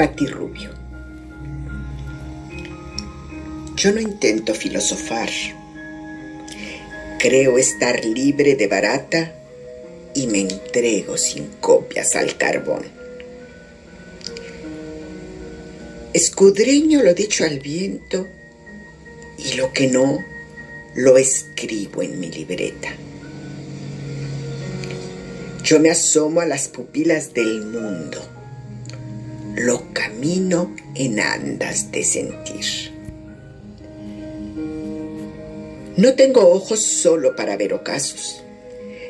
Pati Rubio. Yo no intento filosofar. Creo estar libre de barata y me entrego sin copias al carbón. Escudriño lo dicho al viento y lo que no lo escribo en mi libreta. Yo me asomo a las pupilas del mundo, lo camino en andas de sentir. No tengo ojos solo para ver ocasos,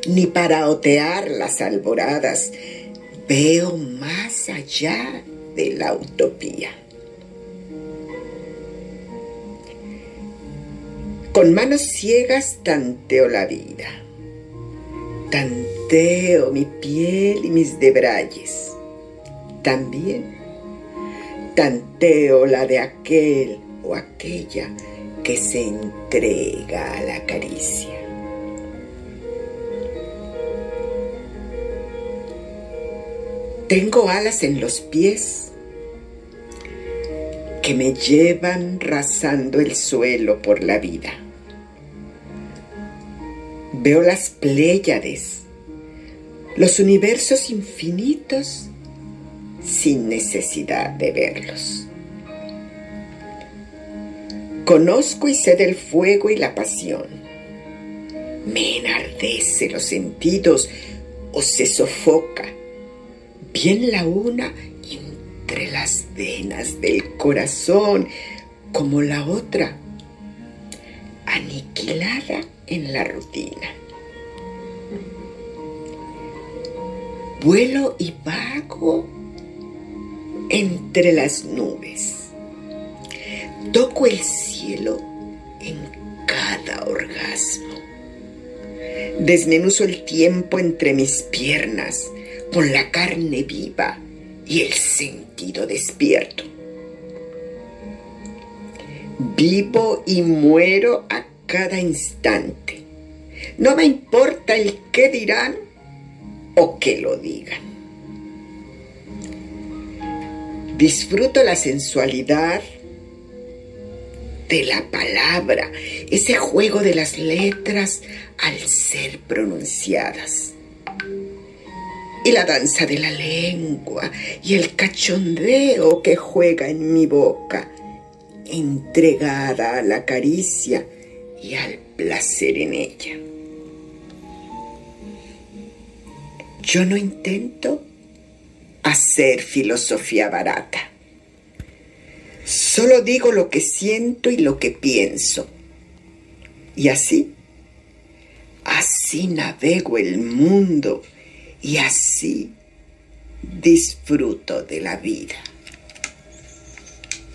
ni para otear las alboradas. Veo más allá de la utopía. Con manos ciegas tanteo la vida. Tanteo mi piel y mis debrayes. También tanteo la de aquel o aquella que se entrega a la caricia. Tengo alas en los pies que me llevan rasando el suelo por la vida. Veo las Pléyades, los universos infinitos sin necesidad de verlos. Conozco y sé del fuego y la pasión. Me enardece los sentidos o se sofoca bien la una entre las venas del corazón, como la otra, aniquilada en la rutina. Vuelo y vago entre las nubes. Toco el cielo en cada orgasmo. Desmenuzo el tiempo entre mis piernas con la carne viva y el sentido despierto. Vivo y muero a cada instante. No me importa el qué dirán o que lo digan. Disfruto la sensualidad de la palabra, ese juego de las letras al ser pronunciadas y la danza de la lengua y el cachondeo que juega en mi boca, entregada a la caricia y al placer en ella. Yo no intento hacer filosofía barata. Solo digo lo que siento y lo que pienso. Y así, así navego el mundo y así disfruto de la vida.